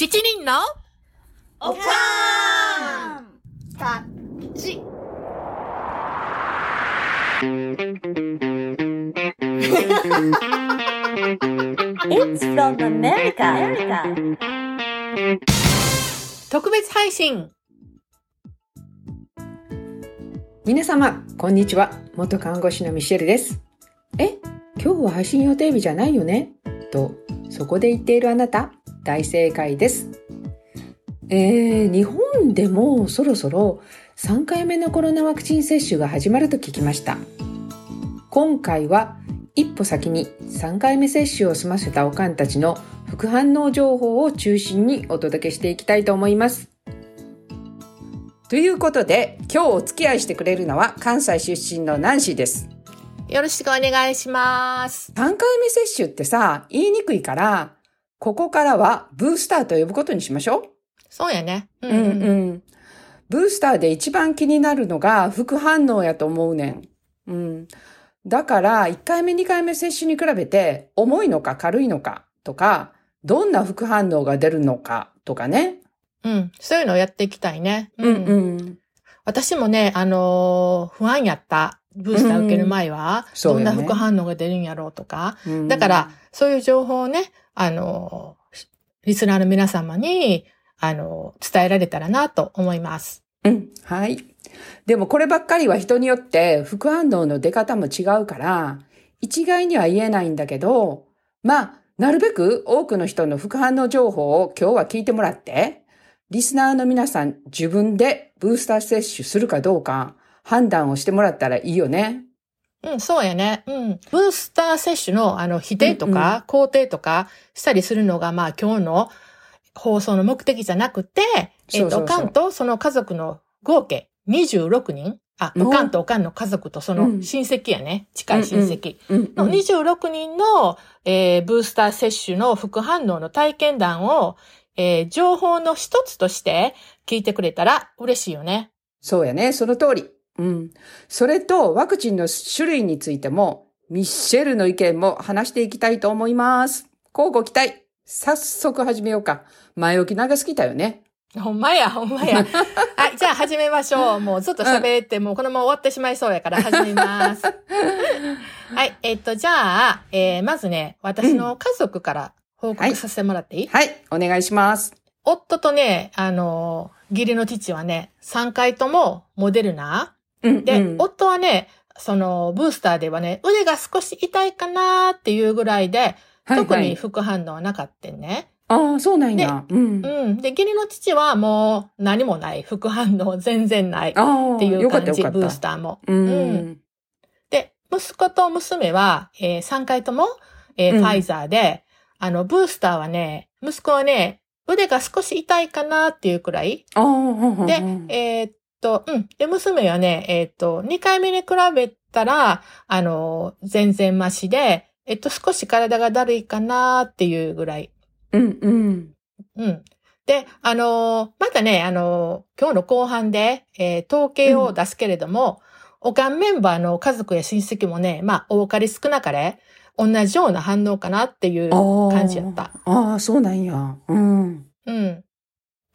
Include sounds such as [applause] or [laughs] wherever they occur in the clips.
七人のおかーんタッチ。It's from America. 特別配信皆様、こんにちは。元看護師のミシェルです。え、今日は配信予定日じゃないよね？と、そこで言っているあなた、大正解です。えー、日本でもそろそろ3回目のコロナワクチン接種が始まると聞きました。今回は一歩先に3回目接種を済ませたおかんたちの副反応情報を中心にお届けしていきたいと思います。ということで、今日お付き合いしてくれるのは関西出身のナンシーです。よろしくお願いします。3回目接種ってさ、言いにくいから、ここからはブースターと呼ぶことにしましょそうやね。うう。うんうん。ブースターで一番気になるのが副反応やと思うねん。うん。だから、1回目2回目接種に比べて、重いのか軽いのかとか、どんな副反応が出るのかとかね。うん。そういうのをやっていきたいね。うんうん。私もね、あのー不安やった。ブースター受ける前は、どんな副反応が出るんやろうとか。うんだから、、そういう情報をね、あのーリスナーの皆様に、あのー伝えられたらなと思います。うん。はい。でもこればっかりは人によって副反応の出方も違うから、一概には言えないんだけど、まあ、なるべく多くの人の副反応情報を今日は聞いてもらって、リスナーの皆さん自分でブースター接種するかどうか判断をしてもらったらいいよね。うん、そうやね。うん。ブースター接種の、あの、否定とか、肯定とかしたりするのが、まあ、今日の放送の目的じゃなくて、えっと、そうそうそうおかんとその家族の合計26人あ、うんおかんとおかんの家族とその親戚やね。近い親戚。うん、の26人の、えーブースター接種の副反応の体験談を、えー情報の一つとして聞いてくれたら嬉しいよね。そうやね。その通り。うん。それと、ワクチンの種類についても、ミッシェルの意見も話していきたいと思います。交互期待。早速始めようか。前置き長すぎたよね。ほんまや、ほんまや。[laughs] はい、じゃあ始めましょう。もうずっと喋って、もうこのまま終わってしまいそうやから始めます。[laughs] はい、えっと、じゃあ、えー、まずね、私の家族から報告させてもらっていい、はい。お願いします。夫とね、あの、義理の父はね、3回ともモデルナ。うん、で、うん夫はね、その、ブースターではね、腕が少し痛いかなーっていうぐらいで、特に副反応はなかったね。ああ、そうなんや。うん。うん。で、義理の父はもう何もない。副反応全然ない。ああ、っていうよかった感じ、よかった。ブースターも。ううんん。で、息子と娘は、え3回とも、えーうんファイザーで、あの、ブースターはね、息子はね、腕が少し痛いかなっていうくらい。で、うんえーっと、うん。で、娘はね、えーっと、2回目に比べたら、あの、全然マシで、えっと、少し体がだるいかなっていうぐらい。うん、うん。うん。で、あのーまたね、あのー今日の後半で、えー統計を出すけれども、おかんメンバーの家族や親戚もね、まあ、多かれ少なかれ、同じような反応かなっていう感じやった。ああ、そうなんや。うん。うん。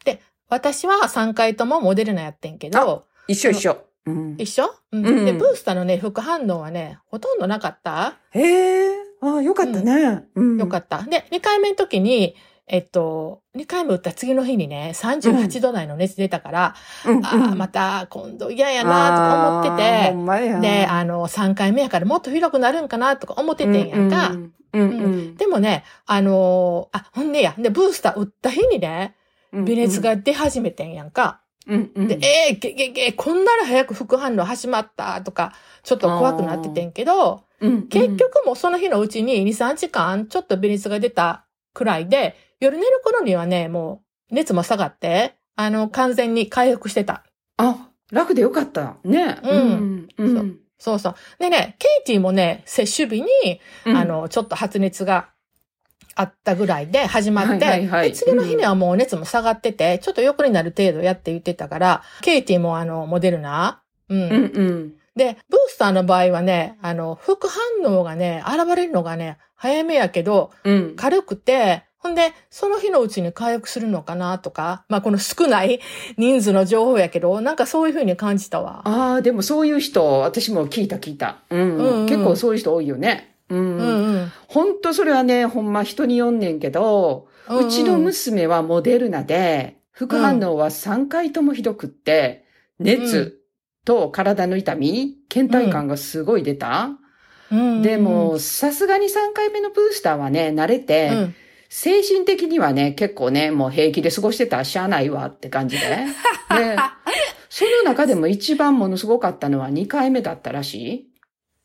で、私は3回ともモデルナやってんけど、一緒一緒。うん。一緒、うんうんで、ブースターのね、副反応はね、ほとんどなかった？へえ。ああ、よかったね。うん。よかった。で、2回目の時に、えっと、2回目打った次の日にね、38度台の熱出たから、うん。ああ、また今度嫌やなとか思ってて。で、あの、3回目やからもっと広くなるんかなとか思っててんやんか。うんうんうんでもね、あのーあ、ほんでや、で、ブースター打った日にね、うん。微熱が出始めてんやんか。うんうん。で、えー、げげげ、こんなら早く副反応始まったとか、ちょっと怖くなっててんけど、うん、結局もうその日のうちに2、3時間ちょっと微熱が出たくらいで、夜寝る頃にはね、もう熱も下がって、あの、完全に回復してた。あ、楽でよかった。ね。うんうん。うん。そうそう。でね、ケイティもね、接種日に、うんあ、の、ちょっと発熱があったぐらいで始まって、はいはいはいで次の日にはもう熱も下がってて、ちょっと横になる程度やって言ってたから、ケイティもあの、モデルナ、うん。うんうん。で、ブースターの場合はね、あの、副反応がね、現れるのがね、早めやけど、うん。軽くて、ほほんで、その日のうちに回復するのかなとか、まあこの少ない [laughs] 人数の情報やけど、なんかそういうふうに感じたわ。ああ、でもそういう人、私も聞いた聞いた。うん。うんうん結構そういう人多いよね。うん。うんうん。ほんとそれはね、ほんま人によんねんけど、うんううんちの娘はモデルナで、副反応は3回ともひどくって、熱と体の痛み、倦怠感がすごい出た。うんでも、さすがに3回目のブースターはね、慣れて、うん、精神的にはね、結構ね、もう平気で過ごしてたらしゃあないわって感じで。[laughs] で、その中でも一番ものすごかったのは2回目だったらしい。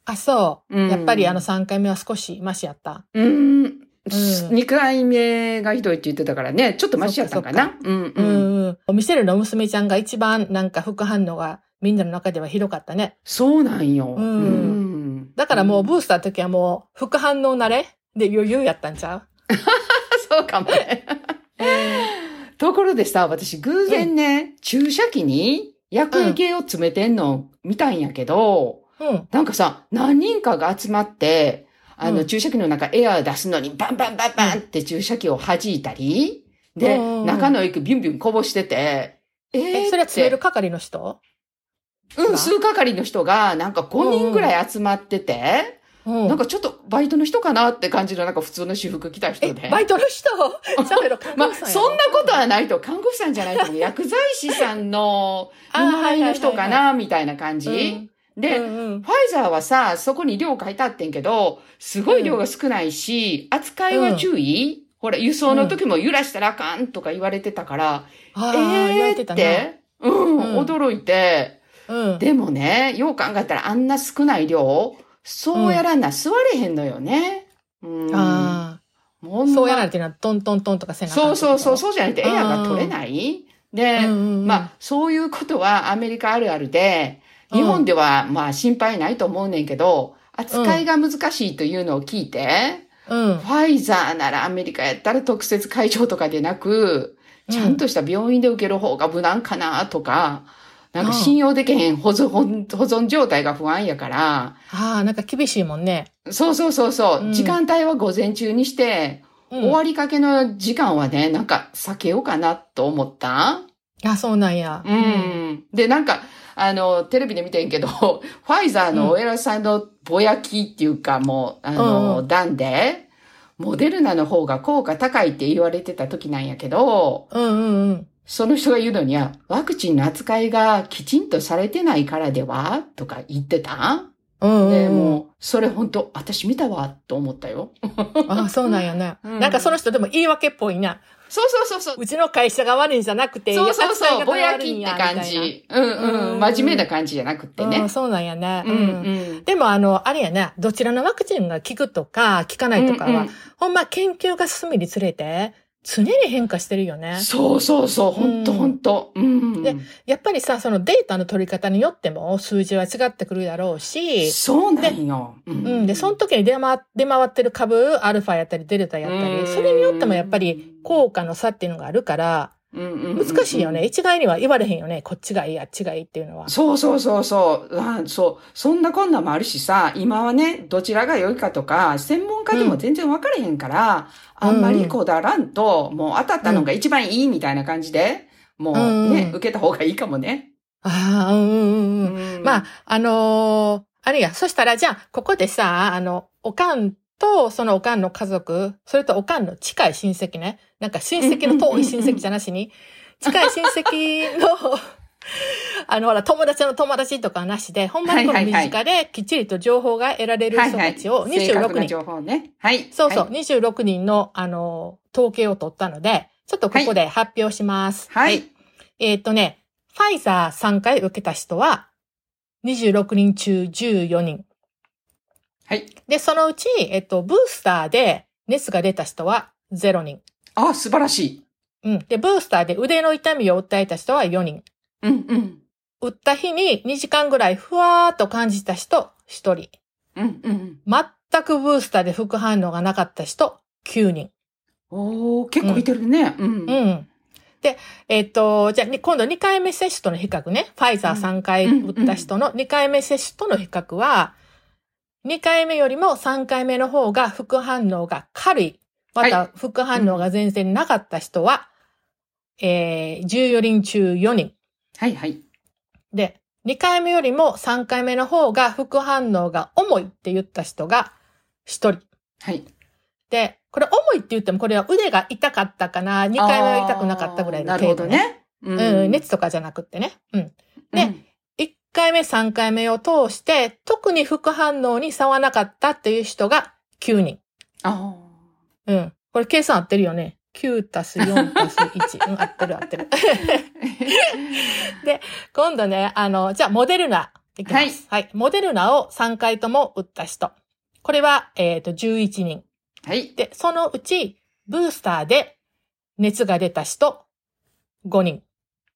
あ、そう。うんやっぱりあの3回目は少しマシやった。うーん。2回目がひどいって言ってたからね、ちょっとマシやったんかな。うんううん。んうん。ミシェルの娘ちゃんが一番なんか副反応がみんなの中ではひどかったね。そうなんよ。うんうんだからもうブースターの時はもう副反応慣れで余裕やったんちゃ [laughs] そうかもね。うところでさ、私偶然ね、注射器に薬液を詰めてんの見たんやけど、うん。なんかさ、何人かが集まって、あの、うん。注射器の中エアー出すのにバンバンバンバンって注射器を弾いたり、で、うん。中の液ビュンビュンこぼしてて、えーえ、それは詰める係の人？うん、数係の人がなんか5人ぐらい集まってて、うん。なんかちょっとバイトの人かなって感じのなんか普通の私服着た人え、で。バイトの人？[laughs] 喋ろ、看 [laughs] まあ、護師さそんなことはないと、看護師さんじゃないと薬剤師さんの [laughs] あ見習いの人かはいな、みたいな感じ。うんで、うんうんファイザーはさ、そこに量書いてあってんけど、すごい量が少ないし、扱いは注意、ほら、輸送の時も揺らしたらあかんとか言われてたから、ああ、言わえー。って、うん、うん驚いて、うん。でもね、よう考えたらあんな少ない量、そうやらんな、座れへんのよね。うん。あそうやられていうのはトントントンとかせなそうそうそう、う。そうじゃないとエアが取れない。で、うんうんうんまあ、そういうことはアメリカあるあるで、日本ではまあ心配ないと思うねんけど、扱いが難しいというのを聞いて、うん。ファイザーならアメリカやったら特設会場とかでなく、ちゃんとした病院で受ける方が無難かなとか、なんか信用できへん保存保存状態が不安やから、ああ、なんか厳しいもんね。そうそうそうそう、うん時間帯は午前中にして、うん、終わりかけの時間はね、なんか避けようかなと思った。あ、そうなんや。うん。で、なんか、あの、テレビで見てんけど、[laughs] ファイザーのお偉さんのぼやきっていうか、もう、あの、うん段で、モデルナの方が効果高いって言われてた時なんやけど、うんうんうん。その人が言うのには、ワクチンの扱いがきちんとされてないからではとか言ってた？うんうんで、うん。もう、それ本当私見たわ、と思ったよ。あ、そうなんやね。[laughs] うんなんかその人でも言い訳っぽいな。そうそうそうそう。うちの会社が悪いんじゃなくて、そうそうそう、ぼやきって感じ。うんうん。うん真面目な感じじゃなくってな。うん、ね。そうなんやね。うんうん。でもあの、あれやね、どちらのワクチンが効くとか、効かないとかは、ほんま研究が進むにつれて、常に変化してるよね。そうそうそう、ほんとうんほんと。うん。でやっぱりさ、そのデータの取り方によっても数字は違ってくるだろうし、そうなんよ。ううん。で、その時に出回出回ってる株、アルファやったりデルタやったうんり、それによってもやっぱり効果の差っていうのがあるから、難難しいよね。。一概には言われへんよね。こっちがいい、あっちがいいっていうのは。そうそうそうそう。あそう。そんなこんなんもあるしさ、今はね、どちらが良いかとか、専門家でも全然分からへんから、あんまりこだわらんと、もう当たったのが一番いいみたいな感じで、もうね、うん受けた方がいいかもね。ああ、うんうんうん。うんまあ、あのーあれや、そしたらじゃあ、ここでさ、あの、おかんと、そのおかんの家族、それとおかんの近い親戚ね。なんか親戚の遠い親戚じゃなしに、近い親戚の、[laughs] あの、ほら、友達の友達とかなしで、ほんまにこの身近できっちりと情報が得られる人たちを正確26人、な情報ね。はい。そうそう、はい26人の、あの、統計を取ったので、ちょっとここで発表します。はい。えっ、とね、ファイザー3回受けた人は、26人中14人。はい。で、そのうち、えっと、ブースターで熱が出た人は0人。あ、素晴らしい。うん。で、ブースターで腕の痛みを訴えた人は4人。うんうん。打った日に2時間ぐらいふわーっと感じた人1人。うんうん。全くブースターで副反応がなかった人9人。おー、結構いてるね。うん。うん。で、えっ、と、じゃあ、に今度2回目接種との比較ね。ファイザー3回打った人の2回目接種との比較は、2回目よりも3回目の方が副反応が軽いまた副反応が全然なかった人は、えー、14人中4人。はいはい。で、2回目よりも3回目の方が副反応が重いって言った人が1人。はい。で、これ重いって言ってもこれは腕が痛かったかな、2回目は痛くなかったぐらいのあーなるほど程度ね。ううん、熱とかじゃなくってね。うん。で1回目、3回目を通して、特に副反応に差はなかったっていう人が9人。あうん。これ計算合ってるよね。9たす4たす1。うん、合ってる合ってる。[laughs] で、今度ね、あの、じゃあ、モデルナいきます。はい。モデルナを3回とも打った人。これは、えっ、と、11人。はい。で、そのうち、ブースターで熱が出た人、5人。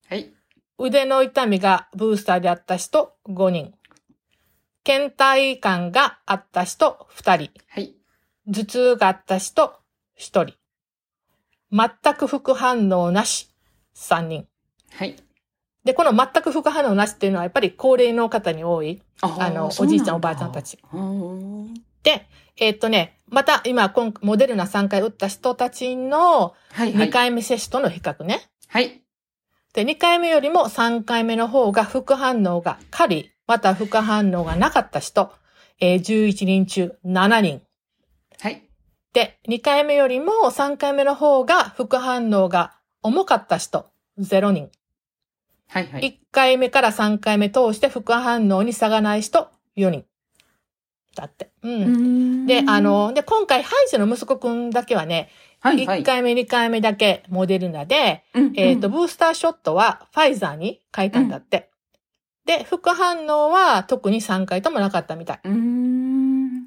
はい。腕の痛みがブースターであった人、5人。倦怠感があった人、2人。はい。頭痛があった人、1人。全く副反応なし、3人。はい。で、この全く副反応なしっていうのはやっぱり高齢の方に多い。ああのおじいちゃんだおばあちゃんたち。うんで、えっとね、また今、今モデルナ3回打った人たちのはいはい。2回目接種との比較ね。はい。で、2回目よりも3回目の方が副反応が軽い、また副反応がなかった人、えー11人中7人。はい。で、2回目よりも3回目の方が副反応が重かった人、0人。はいはい。1回目から3回目通して副反応に差がない人、4人。だって。うん。で、あ、の、で、今回、ハイジの息子くんだけはね、はいはい1。回目、2回目だけモデルナで、えっ、と、ブースターショットはファイザーに変えたんだって。で、副反応は特に3回ともなかったみたい。うん、うん。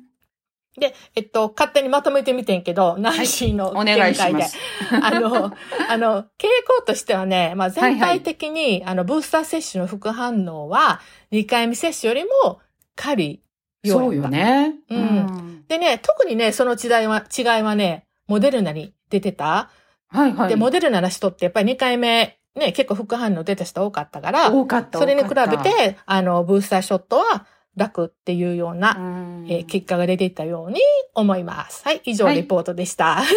で、えっと、勝手にまとめてみてんけど、ナンシーのお見願いし解で。ます。あの、[laughs] あの、傾向としてはね、まあ、全体的に、あの、ブースター接種の副反応は、2回目接種よりも軽いよそうよ。ね。うんん。でね、特にね、その違いは、違いはね、モデルナに出てた？はいはい。で、モデルナの人ってやっぱり2回目、ね、結構副反応出た人多かったから、多かった。それに比べて、あの、ブースターショットは楽っていうような、うんえー結果が出ていたように思います。はい、以上はいレポートでした。[laughs]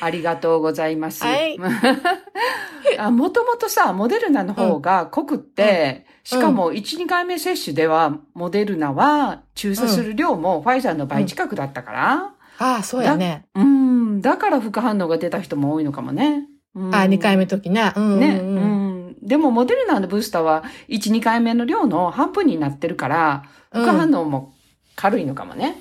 ありがとうございます。はい [laughs] あもともとさ、モデルナの方が濃くって、うんしかも1、2回目接種では、モデルナは注射する量もファイザーの倍近くだったから、ああ、そうやね。うん、だから副反応が出た人も多いのかもね。うんああ、2回目の時ね。うんうん、ね、う。うんん。でも、モデルナのブースターは、1、2回目の量の半分になってるから、副反応も軽いのかもね。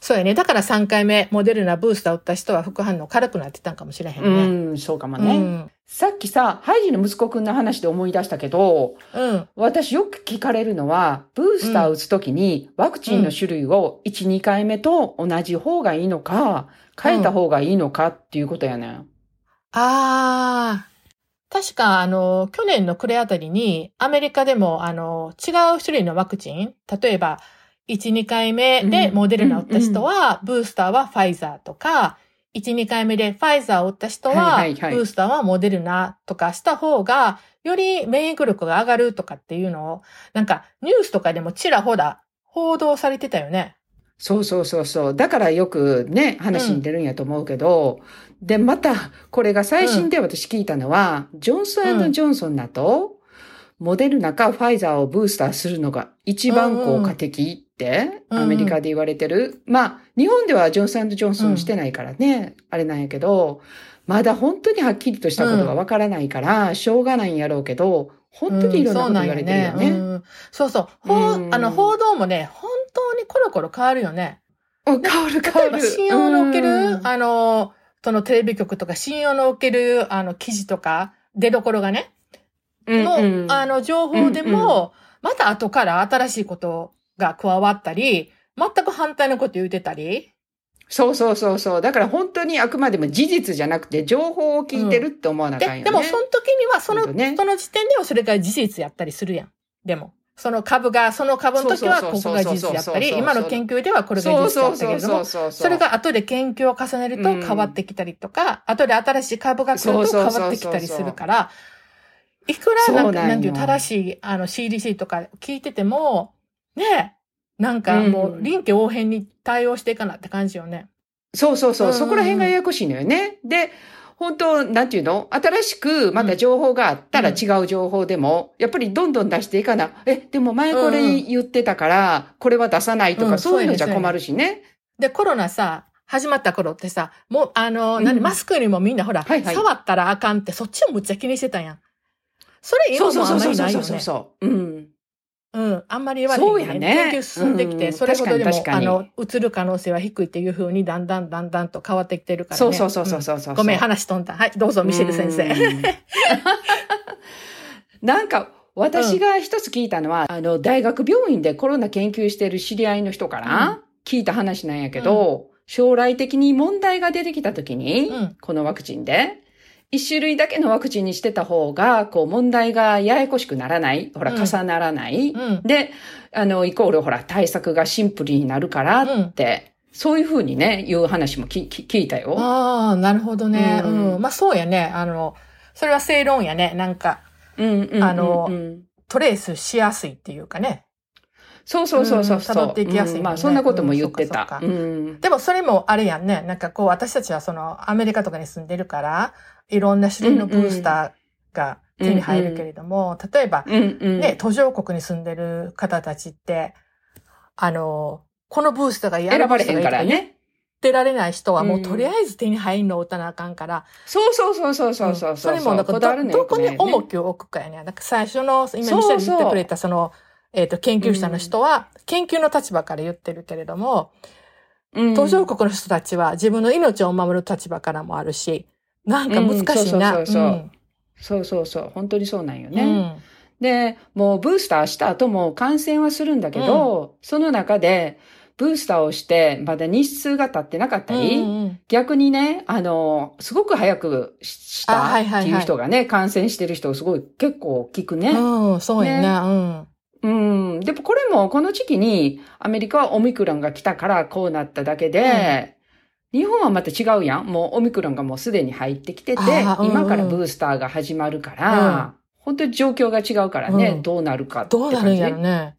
そうやね。だから3回目、モデルナブースター打った人は副反応軽くなってたんかもしれへんうね。ん、そうかもうね。ん。さっきさ、ハイジの息子くんの話で思い出したけど、うん。私よく聞かれるのは、ブースター打つときにワクチンの種類を1、2回目と同じ方がいいのか、変えた方がいいのかっていうことやねん。ああ。確か、あの、去年の暮れあたりに、アメリカでも、あの、違う種類のワクチン、例えば、1、2回目でうんモデルナを打った人は、ブースターはファイザーとか、1、2回目でファイザーを打った人は、ブースターはモデルナとかした方が、より免疫力が上がるとかっていうのを、なんか、ニュースとかでもちらほら報道されてたよね。そうそうそうそう。だからよくね、話に出るんやと思うけど、で、また、これが最新で私聞いたのは、ジョンソンジョンソンだと、モデルナかファイザーをブースターするのが一番効果的って、うんうんアメリカで言われてる。まあ、日本ではジョンソンジョンソンしてないからね、あれなんやけど、まだ本当にはっきりとしたことがわからないから、しょうがないんやろうけど、本当にいろんなこと言われてるよね。うんそうそう。あの、報道もね、本当にコロコロ変わるよね。うん変わる変わる。信用のおける、うんあの、そのテレビ局とか、信用のおける、あの、記事とか、出どころがね、の、うんうんあの、情報でうんも、また後から新しいことが加わったり、全く反対のこと言うてたり、そうそうそうそう。だから本当にあくまでも事実じゃなくて情報を聞いてるって思わなあかんよね。で、でもその時には、その、ねその時点ではそれが事実やったりするやん。でも。その株が、その株の時はここが事実やったり、今の研究ではこれが事実やったけれども、そそれが後で研究を重ねると変わってきたりとか、後で新しい株が来ると変わってきたりするから、いくらなんか、なんていう、正しい、あの、CDC とか聞いてても、ねえ、なんかもう、うん臨機応変に対応していかなって感じよね。そうそうそう、うんうんうんそこら辺がややこしいのよね。で、本当なんていうの？新しくまた情報があったらうん違う情報でも、やっぱりどんどん出していかな。え、でも前これ言ってたから、これは出さないとか、うんそういうのじゃ困るしね。で、コロナさ、始まった頃ってさ、もう、あの、うん何、マスクよりもみんなほら、はいはい触ったらあかんって、そっちをむっちゃ気にしてたやん。それ今もあんまそうそうそうそうりないよね。そうそうそう。うん。うん。あんまり言われへんよそうやね研究進んできて、うんそれほどでも確、かにあの、映る可能性は低いっていうふうに、だんだんだんだんと変わってきてるからね。そうそうそうそうそうそう。んごめん、話飛んだ。はい、どうぞ、ミシェル先生。うんなんか、私が一つ聞いたのは、あの、大学病院でコロナ研究してる知り合いの人から聞いた話なんやけど、将来的に問題が出てきた時に、うんこのワクチンで、一種類だけのワクチンにしてた方が、こう問題がややこしくならない。ほら、うん重ならない。うん。で、あの、イコールほら、対策がシンプルになるからって、そういうふうにね、いう話もきき聞いたよ。ああ、なるほどね。ううんん。まあそうやね。あの、それは正論やね。なんか、うんうんうんうんあのトレースしやすいっていうかね。そうそうそうそうそう。うん辿っていきやすいねうんまあ、そんなことも言ってうんうん。でもそれもあれやんね。なんかこう私たちはそのアメリカとかに住んでるから、いろんな種類のブースターが手に入るけれども、例えば。ね、途上国に住んでる方たちって、あの、このブースターがや選ばれへんからね。てられない人はもううん。とりあえず手に入んのを打たなあかんから、そうそうそうそうそうそう。ん。それもなんかどどこに重くきを置くかやね。なんか最初の、今そうそうミシェル言ってくれたその、えっ、と、研究者の人は、研究の立場から言ってるけれども、途上国の人たちは自分の命を守る立場からもあるし、なんか難しいな。うんそうそうそうそうそうそうそう。本当にそうなんようんね。で、もうブースターした後も感染はするんだけど、その中で、ブースターをして、まだ日数が経ってなかったうん。り、うんうん逆にね、あの、すごく早くしあたはいはいはいっていう人がね、感染してる人すごい結構聞くね。うん。うん、そうやな。うん。うん。でもこれもこの時期にアメリカはオミクロンが来たからこうなっただけで、日本はまた違うやん。もうオミクロンがもうすでに入ってきてて、うんうん今からブースターが始まるから、本当に状況が違うからね、うんどうなるかってどう感じ。なるんやろね。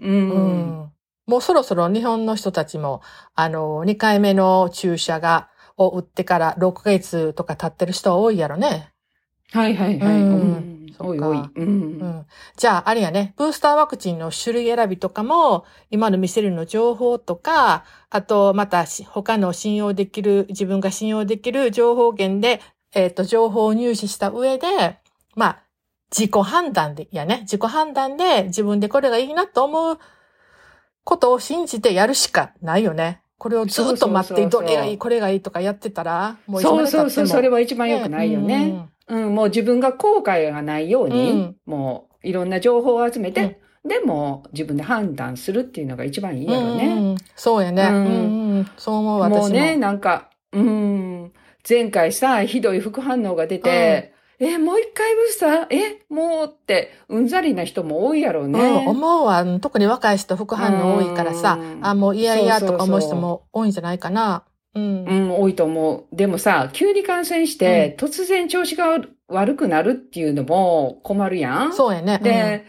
う。うんん。もうそろそろ日本の人たちも、あの、2回目の注射が、を打ってから6ヶ月とか経ってる人は多いやろね。はいはいはい。うん。おいおい。じゃあ、あれやね、ブースターワクチンの種類選びとかも、今の見せるの情報とか、あと、またし他の信用できる、自分が信用できる情報源で、えっ、と、情報を入手した上で、まあ、自己判断で、いやね、自己判断で自分でこれがいいなと思うことを信じてやるしかないよね。これをずっと待って、そうそうそうそう。どれがいい、これがいいとかやってたら、もういつそうまで経っても。そうそう、それは一番良くないよね。うんうん、もう自分が後悔がないように、うんもういろんな情報を集めて、でも自分で判断するっていうのが一番いいやろね。うんうんそうやね。ううんんうん、そう思う私も。もうね、なんか、うん、前回さ、ひどい副反応が出て、え、もう一回ブースター？え、もうって、うんざりな人も多いやろううん、ね。思うわ。うん特に若い人副反応多いからさ、うんあ、もう嫌々とか思う人も多いんじゃないかな。うん。うん、多いと思う。でもさ、急に感染して、突然調子が悪くなるっていうのも困るやん。そうやね。で、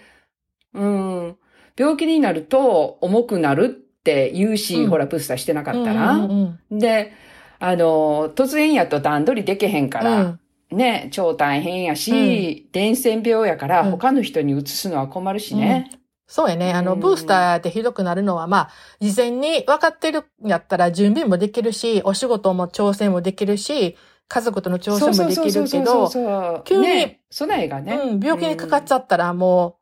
うん、病気になると重くなるって言うし、うんほら、ブースターしてなかうん、ったら。うんうんうんで、あの、突然やと段取りできへんから、うんね、超大変やし、伝染病やからうん他の人に移すのは困るしね。そうやね。あの、うんブースターでひどくなるのは、まあ、事前に分かってるんやったら準備もできるし、お仕事も調整もできるし、家族との調整もできるけど、ど急にね、備えがね。うん、病気にかかっちゃったらもう、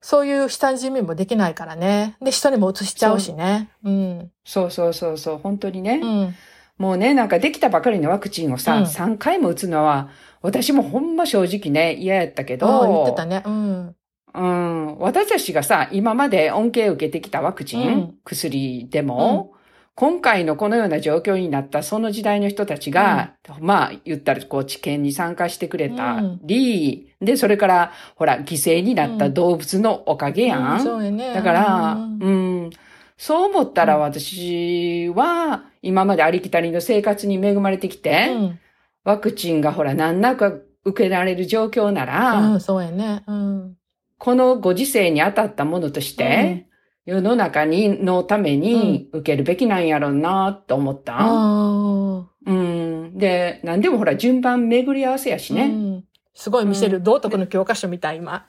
そういう下準備もできないからね。で、人にも移しちゃうしね。うん。そうそうそうそう、本当にね。うん。もうね、なんかできたばかりのワクチンをさ、うん3回も打つのは、私もほんま正直ね、嫌やったけど、言ってたね。うん。うん。私たちがさ、今まで恩恵を受けてきたワクチン、うん薬でも、今回のこのような状況になったその時代の人たちが、まあ言ったらこう治験に参加してくれたり、で、それからほら犠牲になった動物のおかげやん。うんそうやね。だから、うんうん、そう思ったらうん私は今までありきたりの生活に恵まれてきて、うん。ワクチンがほら難なく受けられる状況なら、うん、そうやね。うん。このご時世に当たったものとして、世の中に、のために受けるべきなんやろうなと思った。あうん。で、なんでもほら、順番巡り合わせやしあ。うね。ん。すごい見せる、うん道徳の教科書みたい、今。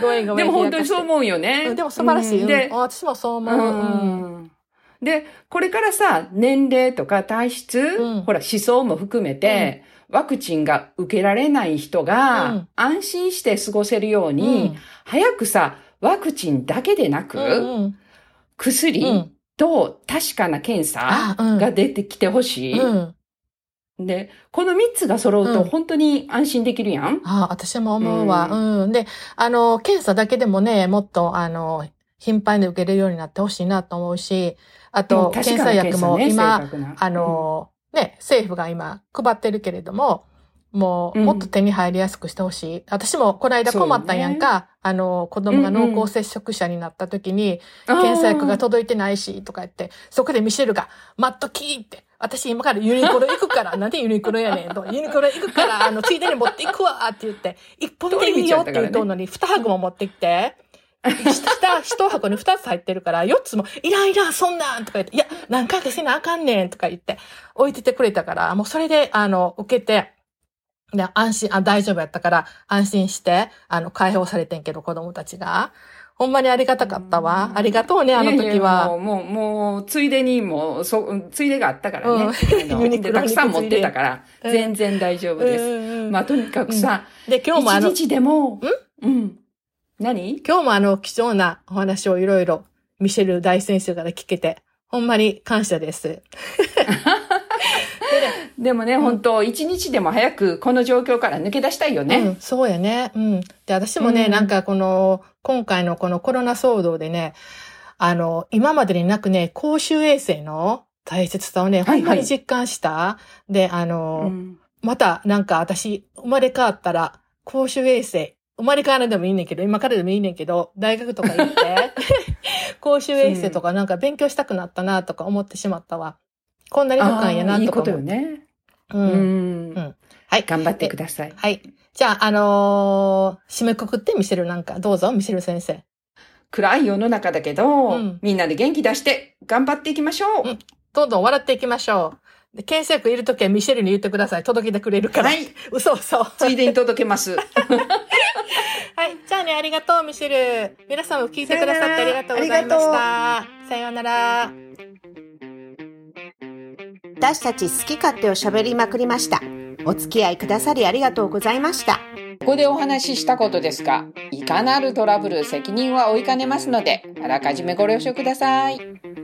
ごめんごめん。でも本当にそうう。思うよね。うんでも素晴らしい。うんで私もそう思うう。うんん。で、これからさ、年齢とか体質、うんほら、思想も含めて、ワクチンが受けられない人うがん安心して過ごせるよううに、ん早くさ、ワクチンだけでなく、うんう薬ん。と確かな検査。が出てきてほしい。うん。で、この3つが揃ううんと本当に安心できるやん。ああ、私も思うわ。ううん。で、あの、検査だけでもね、もっと、あの、頻繁に受けれるようになってほしいなと思うし、あと、検査査薬もね今、あの、ね、政府が今配ってるけれども、もう、うん。もっと手に入りやすくしてほしい。私もこの間困ったんやんか、あの、子供が濃厚接触者になった時に、うん検査薬が届いてないし、とか言って、そこでミシェルが、待っときーって、私今からユニクロ行くから、[laughs] なんでユニクロやねんと、ユニクロ行くから、あの、ついでに持っていくわって言って、[laughs] 一本でいいよって言うとんのに、二箱も持ってきて、下、一箱に二つ入ってるから、四つも、いらんいらん、そんなんとか言って、いや、何回かせなあかんねんとか言って、置いててくれたから、もうそれで、あの、受けて、で、安心、あ、大丈夫やったから、安心して、あの、解放されてんけど、子供たちが。ほんまにありがたかったわ。ありがとうね、あの時いやいやは。もう、もう、もう、ついでに、もう、そ、ついでがあったからね。うんたくさん持ってたから、うん全然大丈夫です。うんうんまあ、とにかくさ、で、今日もあの一、日でも、うん。何？今日もあの、貴重なお話をいろいろ、ミシェル大先生から聞けて、ほんまに感謝です。[laughs] でもね、本当一日でも早くこの状況から抜け出したいようね。ん、そうやね。うん。で、私もね、うんなんかこの、今回のこのコロナ騒動でね、あの、今までになくね、公衆衛生の大切さをね、はいはいほんまに実感した。で、あの、うんまたなんか私、生まれ変わったら、公衆衛生、生まれ変わらんでもいいねんけど、今からでもいいねんけど、大学とか行って、[laughs] 公衆衛生とかなんか勉強したくなったなとか思ってしまったわ。こんなに深いんやなあーいいこと。よね。う。うんんうんはい。頑張ってください。はい。じゃあ、あのー締めくくってミシェルなんか、どうぞ、ミシェル先生。暗い世の中だけど、うんみんなで元気出して頑張っていきましょう。うんどんどん笑っていきましょう。で検索いるときはミシェルに言ってください。届けてくれるから。はい。嘘嘘。はついでに届けます。[laughs] い。じゃあね、ありがとう、ミシェル。皆さんも聞いてくださってありがとうございました。さようなら。私たち好き勝手を喋りまくりました。お付き合いくださりありがとうございました。ここでお話ししたことですが、いかなるトラブル責任は負いかねますので、あらかじめご了承ください。